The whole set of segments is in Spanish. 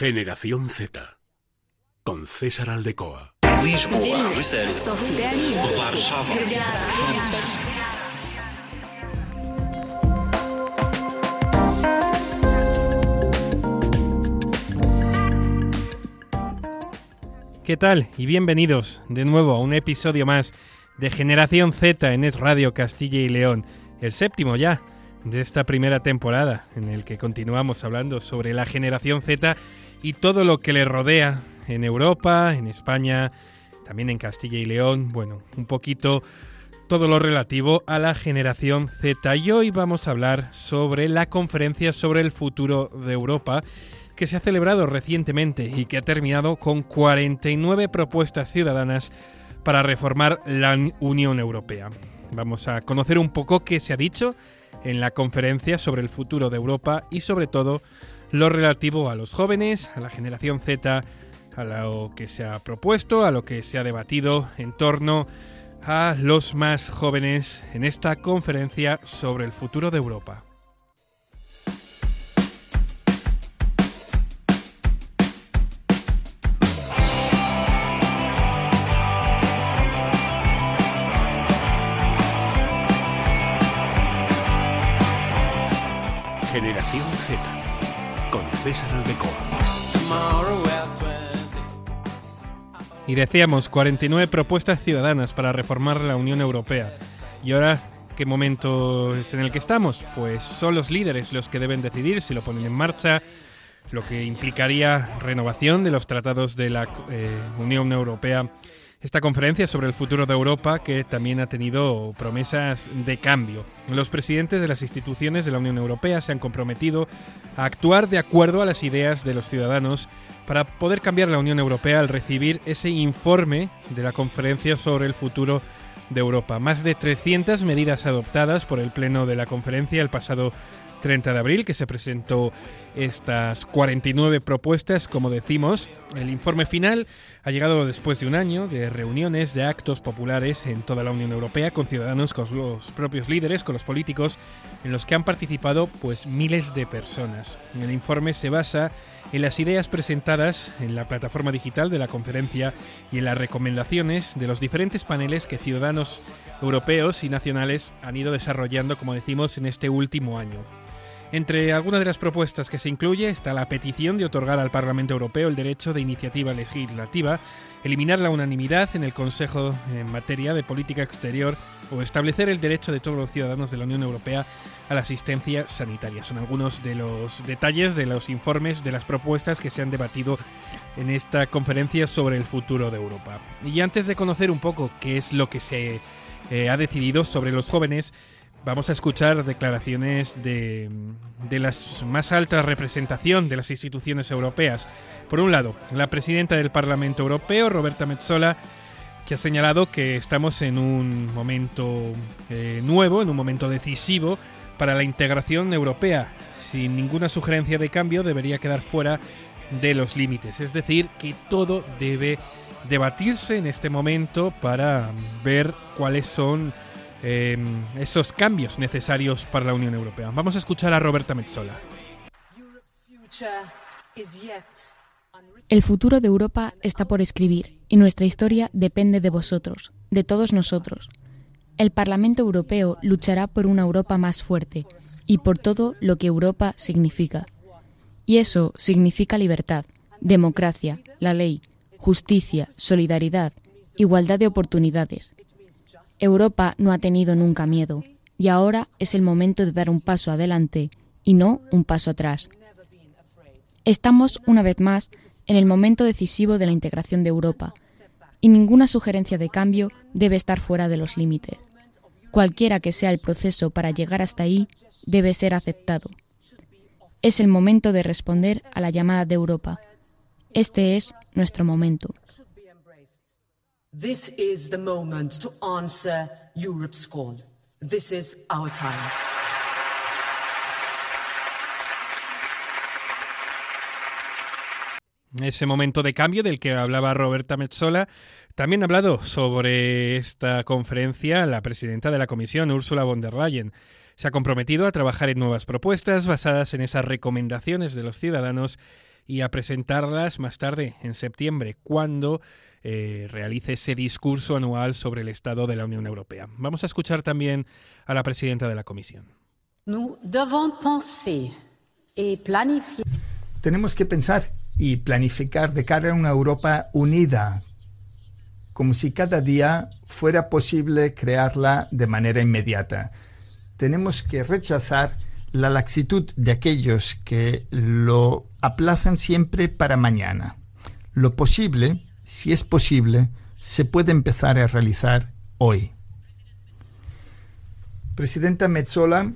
Generación Z con César Aldecoa. ¿Qué tal? Y bienvenidos de nuevo a un episodio más de Generación Z en Es Radio Castilla y León, el séptimo ya de esta primera temporada, en el que continuamos hablando sobre la generación Z y todo lo que le rodea en Europa, en España, también en Castilla y León, bueno, un poquito todo lo relativo a la generación Z. Y hoy vamos a hablar sobre la conferencia sobre el futuro de Europa que se ha celebrado recientemente y que ha terminado con 49 propuestas ciudadanas para reformar la Unión Europea. Vamos a conocer un poco qué se ha dicho en la conferencia sobre el futuro de Europa y sobre todo lo relativo a los jóvenes, a la generación Z, a lo que se ha propuesto, a lo que se ha debatido en torno a los más jóvenes en esta conferencia sobre el futuro de Europa. Generación Z Y decíamos, 49 propuestas ciudadanas para reformar la Unión Europea. Y ahora, ¿qué momento es en el que estamos? Pues son los líderes los que deben decidir si lo ponen en marcha, lo que implicaría renovación de los tratados de la eh, Unión Europea esta conferencia sobre el futuro de Europa que también ha tenido promesas de cambio. Los presidentes de las instituciones de la Unión Europea se han comprometido a actuar de acuerdo a las ideas de los ciudadanos para poder cambiar la Unión Europea al recibir ese informe de la conferencia sobre el futuro de Europa. Más de 300 medidas adoptadas por el Pleno de la conferencia el pasado 30 de abril que se presentó estas 49 propuestas, como decimos. El informe final ha llegado después de un año de reuniones, de actos populares en toda la Unión Europea con ciudadanos, con los propios líderes, con los políticos, en los que han participado pues miles de personas. El informe se basa en las ideas presentadas en la plataforma digital de la conferencia y en las recomendaciones de los diferentes paneles que ciudadanos europeos y nacionales han ido desarrollando, como decimos, en este último año. Entre algunas de las propuestas que se incluye está la petición de otorgar al Parlamento Europeo el derecho de iniciativa legislativa, eliminar la unanimidad en el Consejo en materia de política exterior o establecer el derecho de todos los ciudadanos de la Unión Europea a la asistencia sanitaria. Son algunos de los detalles de los informes de las propuestas que se han debatido en esta conferencia sobre el futuro de Europa. Y antes de conocer un poco qué es lo que se eh, ha decidido sobre los jóvenes, Vamos a escuchar declaraciones de, de la más alta representación de las instituciones europeas. Por un lado, la presidenta del Parlamento Europeo, Roberta Metsola, que ha señalado que estamos en un momento eh, nuevo, en un momento decisivo para la integración europea. Sin ninguna sugerencia de cambio debería quedar fuera de los límites. Es decir, que todo debe debatirse en este momento para ver cuáles son Em, esos cambios necesarios para la Unión Europea. Vamos a escuchar a Roberta Metzola. El futuro de Europa está por escribir y nuestra historia depende de vosotros, de todos nosotros. El Parlamento Europeo luchará por una Europa más fuerte y por todo lo que Europa significa. Y eso significa libertad, democracia, la ley, justicia, solidaridad, igualdad de oportunidades, Europa no ha tenido nunca miedo y ahora es el momento de dar un paso adelante y no un paso atrás. Estamos, una vez más, en el momento decisivo de la integración de Europa y ninguna sugerencia de cambio debe estar fuera de los límites. Cualquiera que sea el proceso para llegar hasta ahí debe ser aceptado. Es el momento de responder a la llamada de Europa. Este es nuestro momento. This is the moment to answer Europe's call. This is our time. Ese momento de cambio del que hablaba Roberta Metzola. También ha hablado sobre esta conferencia la presidenta de la Comisión, Ursula von der Leyen. Se ha comprometido a trabajar en nuevas propuestas basadas en esas recomendaciones de los ciudadanos y a presentarlas más tarde, en septiembre, cuando eh, realice ese discurso anual sobre el estado de la Unión Europea. Vamos a escuchar también a la presidenta de la Comisión. Tenemos que pensar y planificar de cara a una Europa unida, como si cada día fuera posible crearla de manera inmediata. Tenemos que rechazar la laxitud de aquellos que lo aplazan siempre para mañana. Lo posible si es posible, se puede empezar a realizar hoy. Presidenta Metzola,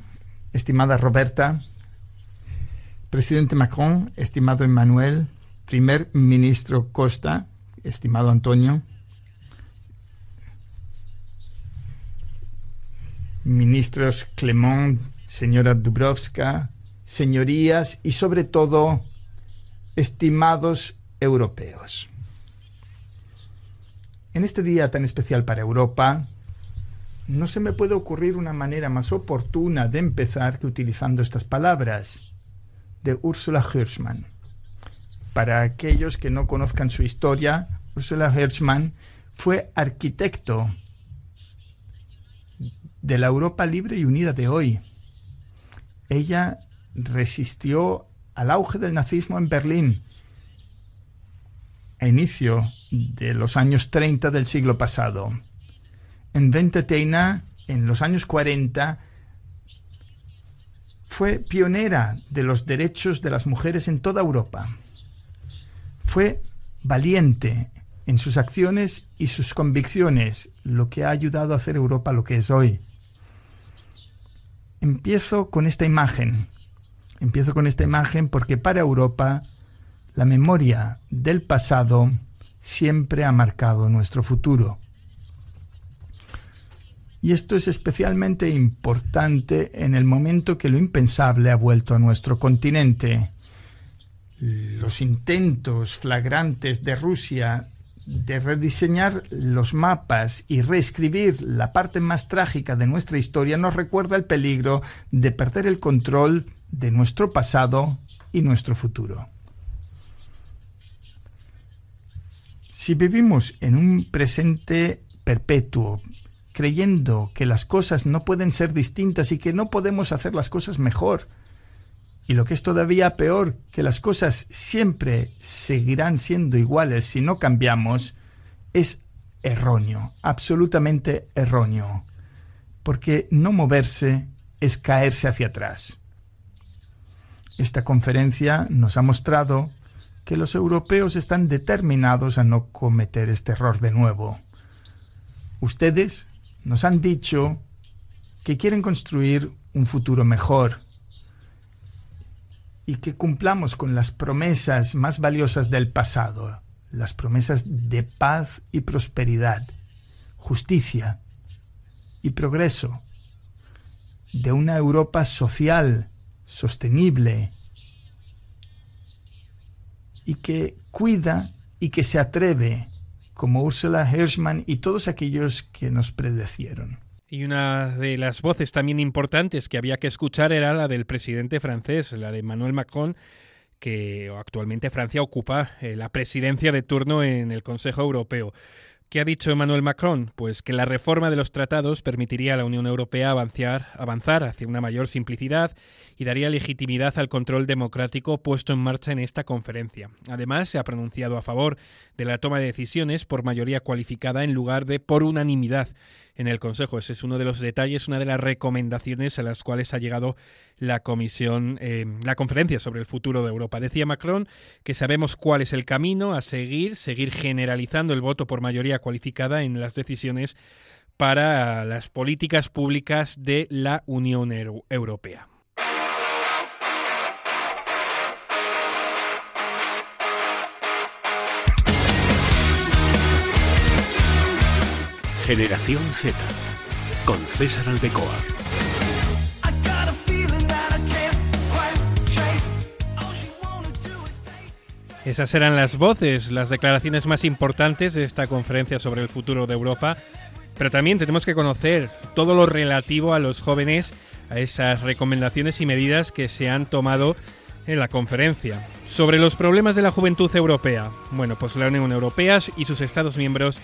estimada Roberta, presidente Macron, estimado Emmanuel, primer ministro Costa, estimado Antonio, ministros Clement, señora Dubrovska, señorías y sobre todo estimados europeos. En este día tan especial para Europa, no se me puede ocurrir una manera más oportuna de empezar que utilizando estas palabras de Ursula Hirschmann. Para aquellos que no conozcan su historia, Ursula Hirschmann fue arquitecto de la Europa libre y unida de hoy. Ella resistió al auge del nazismo en Berlín a inicio de los años 30 del siglo pasado. En Venteteina, en los años 40, fue pionera de los derechos de las mujeres en toda Europa. Fue valiente en sus acciones y sus convicciones, lo que ha ayudado a hacer Europa lo que es hoy. Empiezo con esta imagen. Empiezo con esta imagen porque para Europa la memoria del pasado siempre ha marcado nuestro futuro. Y esto es especialmente importante en el momento que lo impensable ha vuelto a nuestro continente. Los intentos flagrantes de Rusia de rediseñar los mapas y reescribir la parte más trágica de nuestra historia nos recuerda el peligro de perder el control de nuestro pasado y nuestro futuro. Si vivimos en un presente perpetuo, creyendo que las cosas no pueden ser distintas y que no podemos hacer las cosas mejor, y lo que es todavía peor, que las cosas siempre seguirán siendo iguales si no cambiamos, es erróneo, absolutamente erróneo, porque no moverse es caerse hacia atrás. Esta conferencia nos ha mostrado que los europeos están determinados a no cometer este error de nuevo. Ustedes nos han dicho que quieren construir un futuro mejor y que cumplamos con las promesas más valiosas del pasado, las promesas de paz y prosperidad, justicia y progreso, de una Europa social, sostenible, y que cuida y que se atreve, como Ursula Hirschman y todos aquellos que nos predecieron. Y una de las voces también importantes que había que escuchar era la del presidente francés, la de Emmanuel Macron, que actualmente Francia ocupa eh, la presidencia de turno en el Consejo Europeo. ¿Qué ha dicho Emmanuel Macron? Pues que la reforma de los tratados permitiría a la Unión Europea avanzar, avanzar hacia una mayor simplicidad y daría legitimidad al control democrático puesto en marcha en esta conferencia. Además, se ha pronunciado a favor de la toma de decisiones por mayoría cualificada en lugar de por unanimidad en el Consejo. Ese es uno de los detalles, una de las recomendaciones a las cuales ha llegado la comisión, eh, la conferencia sobre el futuro de Europa. Decía Macron que sabemos cuál es el camino a seguir, seguir generalizando el voto por mayoría cualificada en las decisiones para las políticas públicas de la Unión Europea. Generación Z con César Aldecoa. Esas eran las voces, las declaraciones más importantes de esta conferencia sobre el futuro de Europa, pero también tenemos que conocer todo lo relativo a los jóvenes, a esas recomendaciones y medidas que se han tomado en la conferencia. Sobre los problemas de la juventud europea. Bueno, pues la Unión Europea y sus Estados miembros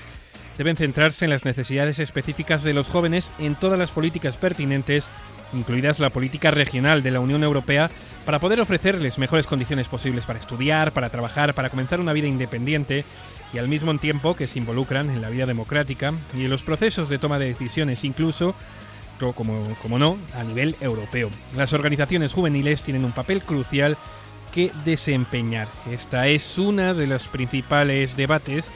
deben centrarse en las necesidades específicas de los jóvenes en todas las políticas pertinentes, incluidas la política regional de la Unión Europea, para poder ofrecerles mejores condiciones posibles para estudiar, para trabajar, para comenzar una vida independiente y al mismo tiempo que se involucran en la vida democrática y en los procesos de toma de decisiones, incluso como, como no, a nivel europeo. Las organizaciones juveniles tienen un papel crucial que desempeñar. Esta es una de los principales debates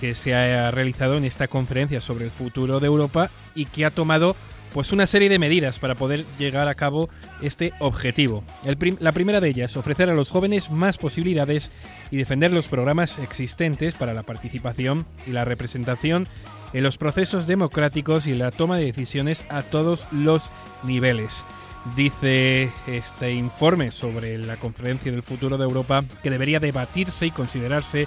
que se ha realizado en esta conferencia sobre el futuro de Europa y que ha tomado pues una serie de medidas para poder llegar a cabo este objetivo. la primera de ellas, ofrecer a los jóvenes más posibilidades y defender los programas existentes para la participación y la representación en los procesos democráticos y la toma de decisiones a todos los niveles. Dice este informe sobre la Conferencia del Futuro de Europa que debería debatirse y considerarse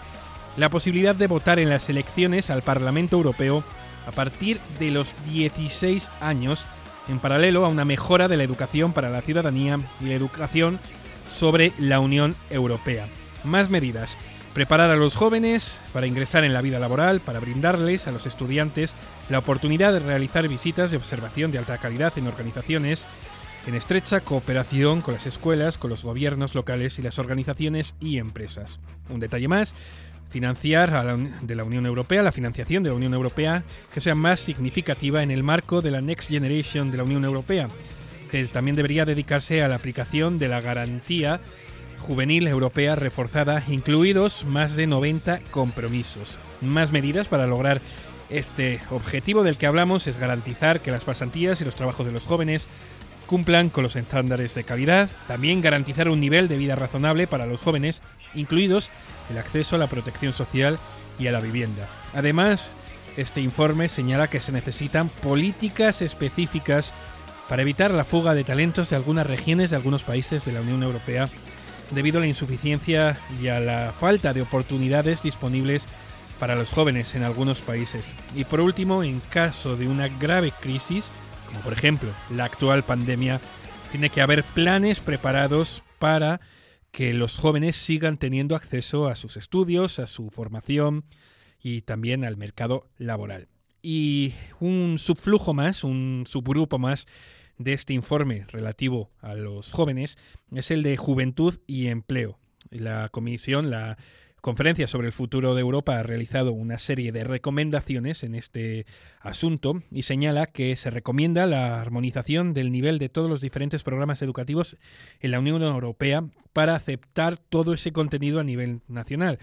la posibilidad de votar en las elecciones al Parlamento Europeo a partir de los 16 años, en paralelo a una mejora de la educación para la ciudadanía y la educación sobre la Unión Europea. Más medidas. Preparar a los jóvenes para ingresar en la vida laboral, para brindarles a los estudiantes la oportunidad de realizar visitas de observación de alta calidad en organizaciones en estrecha cooperación con las escuelas, con los gobiernos locales y las organizaciones y empresas. Un detalle más, financiar de la Unión Europea, la financiación de la Unión Europea que sea más significativa en el marco de la Next Generation de la Unión Europea, que también debería dedicarse a la aplicación de la garantía juvenil europea reforzada, incluidos más de 90 compromisos. Más medidas para lograr este objetivo del que hablamos es garantizar que las pasantías y los trabajos de los jóvenes cumplan con los estándares de calidad, también garantizar un nivel de vida razonable para los jóvenes, incluidos el acceso a la protección social y a la vivienda. Además, este informe señala que se necesitan políticas específicas para evitar la fuga de talentos de algunas regiones de algunos países de la Unión Europea debido a la insuficiencia y a la falta de oportunidades disponibles para los jóvenes en algunos países. Y por último, en caso de una grave crisis, como por ejemplo la actual pandemia, tiene que haber planes preparados para que los jóvenes sigan teniendo acceso a sus estudios, a su formación y también al mercado laboral. Y un subflujo más, un subgrupo más de este informe relativo a los jóvenes es el de Juventud y Empleo. La comisión, la conferencia sobre el futuro de Europa ha realizado una serie de recomendaciones en este asunto y señala que se recomienda la armonización del nivel de todos los diferentes programas educativos en la Unión Europea para aceptar todo ese contenido a nivel nacional.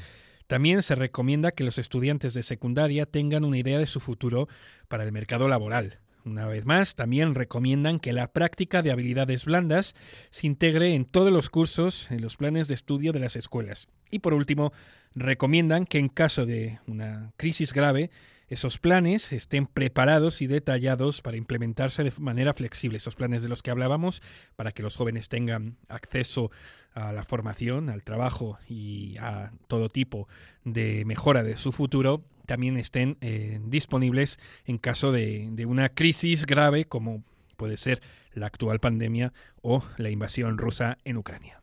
También se recomienda que los estudiantes de secundaria tengan una idea de su futuro para el mercado laboral. Una vez más, también recomiendan que la práctica de habilidades blandas se integre en todos los cursos, en los planes de estudio de las escuelas. Y por último, recomiendan que en caso de una crisis grave, esos planes estén preparados y detallados para implementarse de manera flexible, esos planes de los que hablábamos, para que los jóvenes tengan acceso a la formación, al trabajo y a todo tipo de mejora de su futuro, también estén eh, disponibles en caso de, de una crisis grave como puede ser la actual pandemia o la invasión rusa en Ucrania.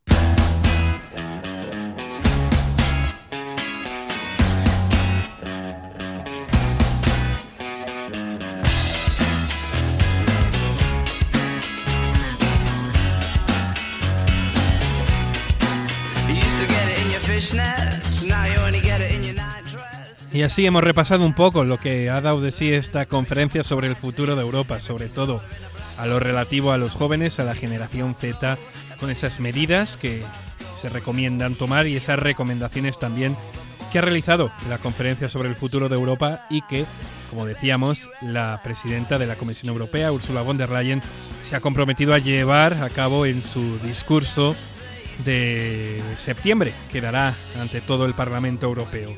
Y así hemos repasado un poco lo que ha dado de sí esta conferencia sobre el futuro de Europa, sobre todo a lo relativo a los jóvenes, a la generación Z, con esas medidas que se recomiendan tomar y esas recomendaciones también que ha realizado la conferencia sobre el futuro de Europa y que, como decíamos, la presidenta de la Comisión Europea, Ursula von der Leyen, se ha comprometido a llevar a cabo en su discurso de septiembre que dará ante todo el Parlamento Europeo.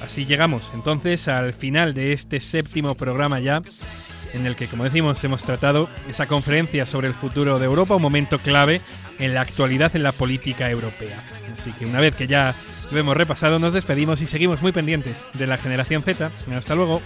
Así llegamos entonces al final de este séptimo programa ya, en el que, como decimos, hemos tratado esa conferencia sobre el futuro de Europa, un momento clave en la actualidad en la política europea. Así que una vez que ya lo hemos repasado, nos despedimos y seguimos muy pendientes de la generación Z. Hasta luego.